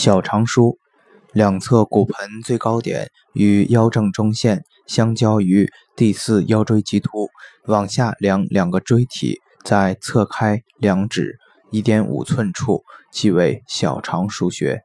小肠腧，两侧骨盆最高点与腰正中线相交于第四腰椎棘突，往下量两个椎体，在侧开两指一点五寸处，即为小肠腧穴。